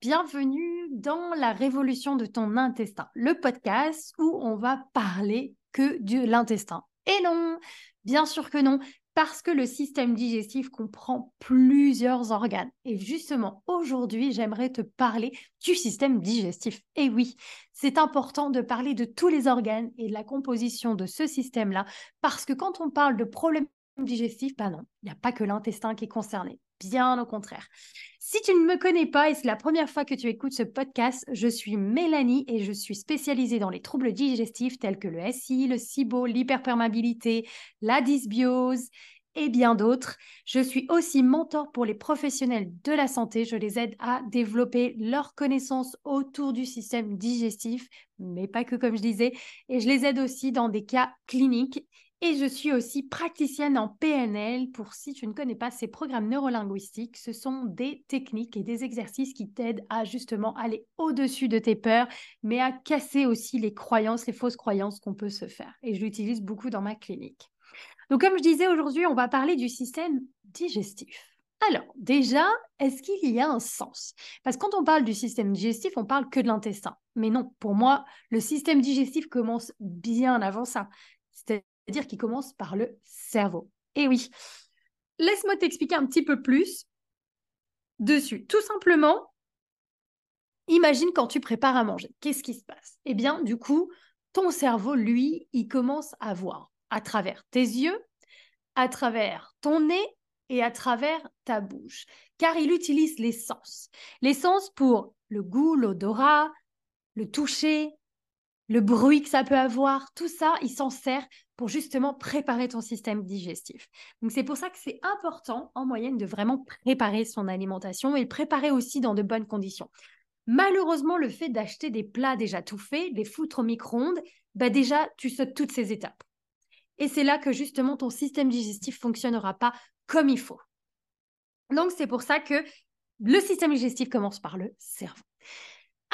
bienvenue dans la révolution de ton intestin, le podcast où on va parler que de l'intestin. Et non, bien sûr que non, parce que le système digestif comprend plusieurs organes. Et justement, aujourd'hui, j'aimerais te parler du système digestif. Et oui, c'est important de parler de tous les organes et de la composition de ce système-là, parce que quand on parle de problèmes digestifs, ben non, il n'y a pas que l'intestin qui est concerné. Bien au contraire. Si tu ne me connais pas et c'est la première fois que tu écoutes ce podcast, je suis Mélanie et je suis spécialisée dans les troubles digestifs tels que le SI, le SIBO, l'hyperperméabilité, la dysbiose et bien d'autres. Je suis aussi mentor pour les professionnels de la santé. Je les aide à développer leurs connaissances autour du système digestif, mais pas que comme je disais. Et je les aide aussi dans des cas cliniques et je suis aussi praticienne en PNL pour si tu ne connais pas ces programmes neurolinguistiques, ce sont des techniques et des exercices qui t'aident à justement aller au-dessus de tes peurs, mais à casser aussi les croyances, les fausses croyances qu'on peut se faire. Et je l'utilise beaucoup dans ma clinique. Donc comme je disais aujourd'hui, on va parler du système digestif. Alors, déjà, est-ce qu'il y a un sens? Parce que quand on parle du système digestif, on parle que de l'intestin. Mais non, pour moi, le système digestif commence bien avant ça c'est-à-dire qui commence par le cerveau. Et oui, laisse-moi t'expliquer un petit peu plus dessus. Tout simplement, imagine quand tu prépares à manger, qu'est-ce qui se passe? Eh bien, du coup, ton cerveau, lui, il commence à voir à travers tes yeux, à travers ton nez et à travers ta bouche, car il utilise les sens. Les sens pour le goût, l'odorat, le toucher, le bruit que ça peut avoir, tout ça, il s'en sert pour justement préparer ton système digestif. Donc c'est pour ça que c'est important en moyenne de vraiment préparer son alimentation et le préparer aussi dans de bonnes conditions. Malheureusement, le fait d'acheter des plats déjà tout faits, les foutre au micro-ondes, bah déjà, tu sautes toutes ces étapes. Et c'est là que justement ton système digestif fonctionnera pas comme il faut. Donc c'est pour ça que le système digestif commence par le cerveau.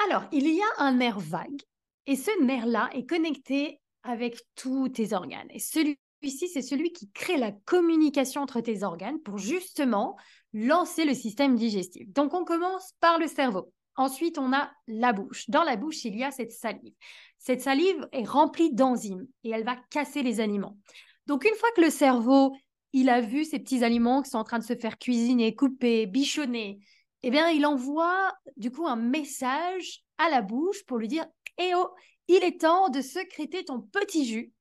Alors, il y a un nerf vague et ce nerf-là est connecté avec tous tes organes. Et celui-ci, c'est celui qui crée la communication entre tes organes pour justement lancer le système digestif. Donc, on commence par le cerveau. Ensuite, on a la bouche. Dans la bouche, il y a cette salive. Cette salive est remplie d'enzymes et elle va casser les aliments. Donc, une fois que le cerveau, il a vu ces petits aliments qui sont en train de se faire cuisiner, couper, bichonner, eh bien, il envoie du coup un message à la bouche pour lui dire Eh oh, il est temps de secréter ton petit jus,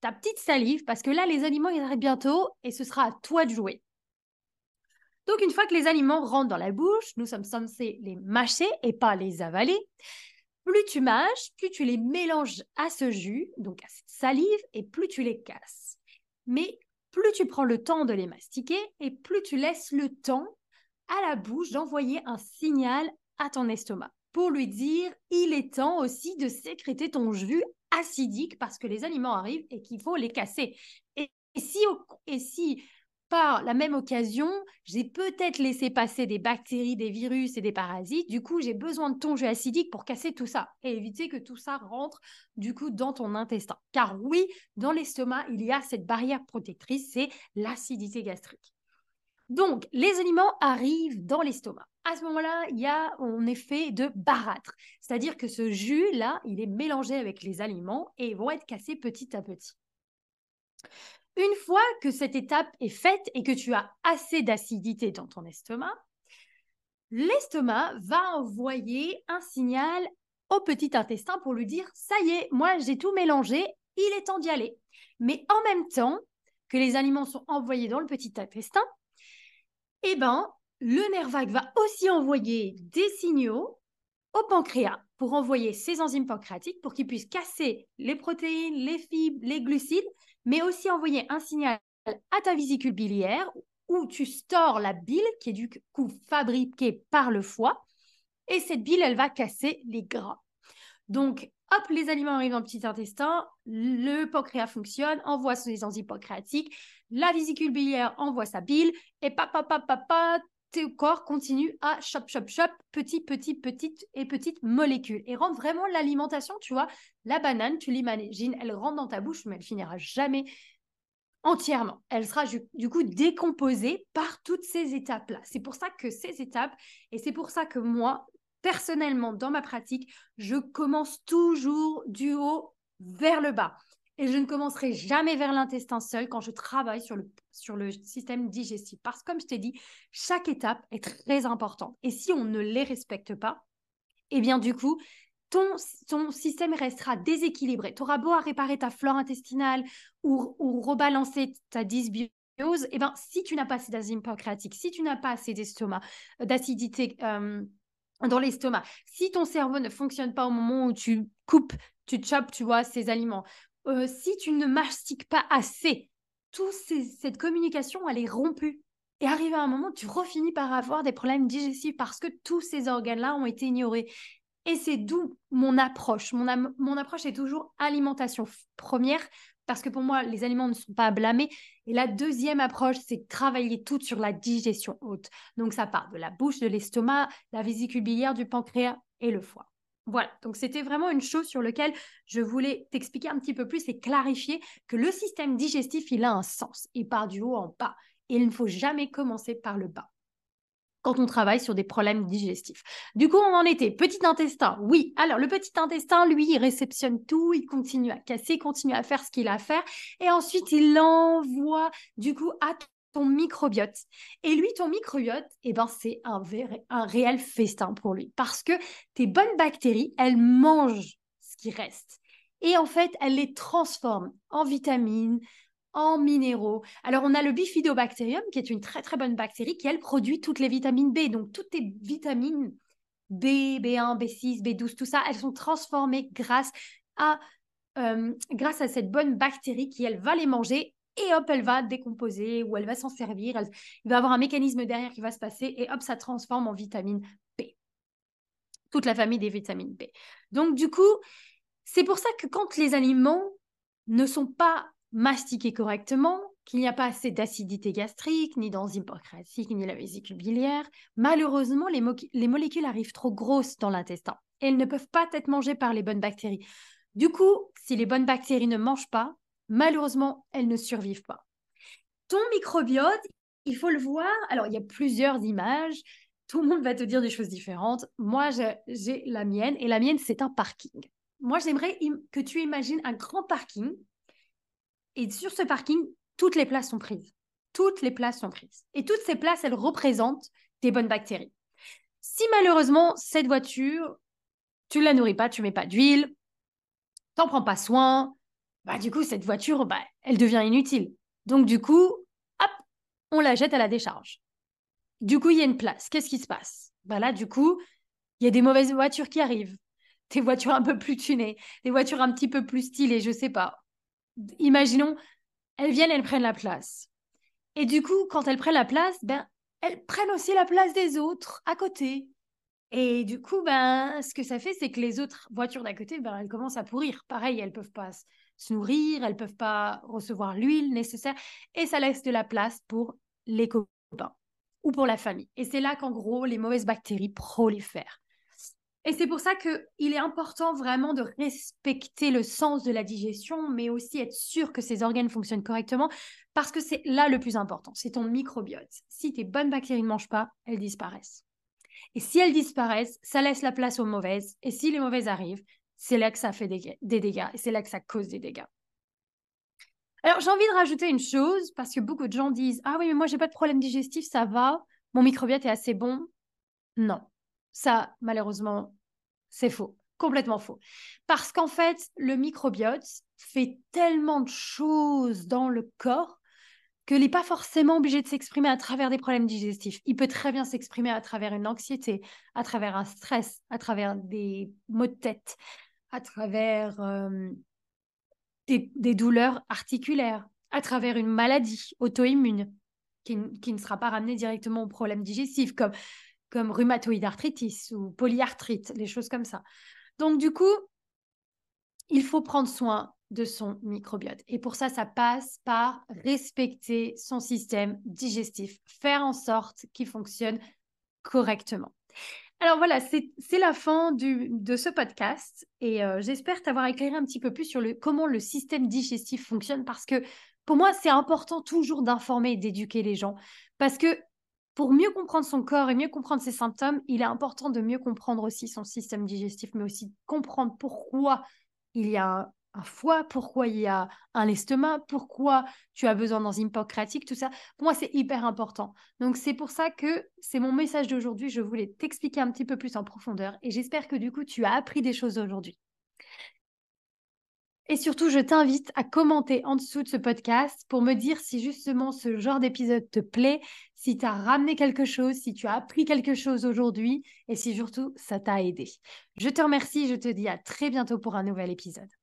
ta petite salive, parce que là, les aliments, ils arrivent bientôt et ce sera à toi de jouer. Donc, une fois que les aliments rentrent dans la bouche, nous sommes censés les mâcher et pas les avaler. Plus tu mâches, plus tu les mélanges à ce jus, donc à cette salive, et plus tu les casses. Mais plus tu prends le temps de les mastiquer et plus tu laisses le temps à la bouche d'envoyer un signal à ton estomac pour lui dire il est temps aussi de sécréter ton jus acidique parce que les aliments arrivent et qu'il faut les casser. Et, si, et si par la même occasion, j'ai peut-être laissé passer des bactéries, des virus et des parasites. Du coup, j'ai besoin de ton jus acidique pour casser tout ça et éviter que tout ça rentre du coup dans ton intestin. Car oui, dans l'estomac, il y a cette barrière protectrice, c'est l'acidité gastrique. Donc, les aliments arrivent dans l'estomac. À ce moment-là, il y a un effet de barâtre. C'est-à-dire que ce jus-là, il est mélangé avec les aliments et ils vont être cassés petit à petit. Une fois que cette étape est faite et que tu as assez d'acidité dans ton estomac, l'estomac va envoyer un signal au petit intestin pour lui dire ça y est, moi j'ai tout mélangé, il est temps d'y aller. Mais en même temps que les aliments sont envoyés dans le petit intestin, eh ben, le nerf vague va aussi envoyer des signaux au pancréas pour envoyer ses enzymes pancréatiques pour qu'ils puissent casser les protéines, les fibres, les glucides, mais aussi envoyer un signal à ta vésicule biliaire où tu stores la bile qui est du coup fabriquée par le foie. Et cette bile, elle va casser les gras. Donc, hop, les aliments arrivent dans le petit intestin, le pancréas fonctionne, envoie ses enzymes pancréatiques, la vésicule biliaire envoie sa bile, et papa, papa, papa, tes corps continue à chop, chop, chop, petit, petit, petite et petite molécule. Et rend vraiment l'alimentation, tu vois, la banane, tu l'imagines, elle rentre dans ta bouche, mais elle finira jamais entièrement. Elle sera du coup décomposée par toutes ces étapes-là. C'est pour ça que ces étapes, et c'est pour ça que moi, personnellement, dans ma pratique, je commence toujours du haut vers le bas. Et je ne commencerai jamais vers l'intestin seul quand je travaille sur le, sur le système digestif. Parce que comme je t'ai dit, chaque étape est très importante. Et si on ne les respecte pas, eh bien du coup, ton, ton système restera déséquilibré. Tu auras beau à réparer ta flore intestinale ou, ou rebalancer ta dysbiose, eh ben, si tu n'as pas assez d'enzymes pancréatiques, si tu n'as pas assez d'estomac, euh, d'acidité euh, dans l'estomac, si ton cerveau ne fonctionne pas au moment où tu coupes, tu chopes, tu vois, ces aliments, euh, si tu ne mastiques pas assez, toute cette communication, elle est rompue. Et arrivé à un moment, tu refinis par avoir des problèmes digestifs parce que tous ces organes-là ont été ignorés. Et c'est d'où mon approche. Mon, mon approche est toujours alimentation première, parce que pour moi, les aliments ne sont pas à blâmer. Et la deuxième approche, c'est travailler tout sur la digestion haute. Donc ça part de la bouche, de l'estomac, la vésicule biliaire, du pancréas et le foie. Voilà, donc c'était vraiment une chose sur laquelle je voulais t'expliquer un petit peu plus et clarifier que le système digestif, il a un sens. Il part du haut en bas. Et il ne faut jamais commencer par le bas quand on travaille sur des problèmes digestifs. Du coup, on en était. Petit intestin, oui. Alors, le petit intestin, lui, il réceptionne tout, il continue à casser, il continue à faire ce qu'il a à faire. Et ensuite, il l'envoie, du coup, à ton microbiote. Et lui, ton microbiote, eh ben, c'est un, un réel festin pour lui. Parce que tes bonnes bactéries, elles mangent ce qui reste. Et en fait, elles les transforment en vitamines, en minéraux. Alors, on a le bifidobacterium, qui est une très très bonne bactérie, qui elle produit toutes les vitamines B. Donc, toutes tes vitamines B, B1, B6, B12, tout ça, elles sont transformées grâce à, euh, grâce à cette bonne bactérie qui, elle, va les manger et hop, elle va décomposer ou elle va s'en servir. Elle, il va avoir un mécanisme derrière qui va se passer et hop, ça transforme en vitamine B. Toute la famille des vitamines B. Donc, du coup, c'est pour ça que quand les aliments ne sont pas mastiqués correctement, qu'il n'y a pas assez d'acidité gastrique, ni d'enzymes pancréatiques, ni la vésicule biliaire, malheureusement, les, les molécules arrivent trop grosses dans l'intestin. Elles ne peuvent pas être mangées par les bonnes bactéries. Du coup, si les bonnes bactéries ne mangent pas, malheureusement, elles ne survivent pas. Ton microbiote, il faut le voir. Alors, il y a plusieurs images. Tout le monde va te dire des choses différentes. Moi, j'ai la mienne et la mienne, c'est un parking. Moi, j'aimerais que tu imagines un grand parking et sur ce parking, toutes les places sont prises. Toutes les places sont prises. Et toutes ces places, elles représentent des bonnes bactéries. Si malheureusement, cette voiture, tu ne la nourris pas, tu mets pas d'huile, t'en prends pas soin, bah du coup, cette voiture, bah, elle devient inutile. Donc du coup, hop, on la jette à la décharge. Du coup, il y a une place. Qu'est-ce qui se passe? Bah Là, du coup, il y a des mauvaises voitures qui arrivent. Des voitures un peu plus tunées, des voitures un petit peu plus stylées, je sais pas imaginons, elles viennent, elles prennent la place. Et du coup, quand elles prennent la place, ben, elles prennent aussi la place des autres à côté. Et du coup, ben, ce que ça fait, c'est que les autres voitures d'à côté, ben, elles commencent à pourrir. Pareil, elles peuvent pas se nourrir, elles peuvent pas recevoir l'huile nécessaire, et ça laisse de la place pour les copains ou pour la famille. Et c'est là qu'en gros, les mauvaises bactéries prolifèrent. Et c'est pour ça qu'il est important vraiment de respecter le sens de la digestion, mais aussi être sûr que ces organes fonctionnent correctement, parce que c'est là le plus important, c'est ton microbiote. Si tes bonnes bactéries ne mangent pas, elles disparaissent. Et si elles disparaissent, ça laisse la place aux mauvaises. Et si les mauvaises arrivent, c'est là que ça fait des, dégâts, et c'est là que ça cause des dégâts. Alors j'ai envie de rajouter une chose, parce que beaucoup de gens disent, ah oui, mais moi j'ai pas de problème digestif, ça va, mon microbiote est assez bon. Non, ça, malheureusement, c'est faux, complètement faux. Parce qu'en fait, le microbiote fait tellement de choses dans le corps qu'il n'est pas forcément obligé de s'exprimer à travers des problèmes digestifs. Il peut très bien s'exprimer à travers une anxiété, à travers un stress, à travers des maux de tête, à travers des, douleurs articulaires, à travers une maladie auto-immune qui, qui, ne sera pas ramenée directement aux problèmes digestifs, comme comme rhumatoïde arthritis ou polyarthrite, les choses comme ça. Donc du coup, il faut prendre soin de son microbiote. Et pour ça, ça passe par respecter son système digestif, faire en sorte qu'il fonctionne correctement. Alors voilà, c'est la fin du, de ce podcast et euh, j'espère t'avoir éclairé un petit peu plus sur le, comment le système digestif fonctionne parce que pour moi, c'est important toujours d'informer et d'éduquer les gens parce que pour mieux comprendre son corps et mieux comprendre ses symptômes, il est important de mieux comprendre aussi son système digestif, mais aussi comprendre pourquoi il y a un, foie, pourquoi il y a un estomac, pourquoi tu as besoin d'enzymes pancréatiques, tout ça. Pour moi, c'est hyper important. Donc, c'est pour ça que c'est mon message d'aujourd'hui. Je voulais t'expliquer un petit peu plus en profondeur et j'espère que du coup, tu as appris des choses aujourd'hui. Et surtout, je t'invite à commenter en dessous de ce podcast pour me dire si justement ce genre d'épisode te plaît, si tu as ramené quelque chose, si tu as appris quelque chose aujourd'hui et si surtout ça t'a aidé. Je te remercie, je te dis à très bientôt pour un nouvel épisode.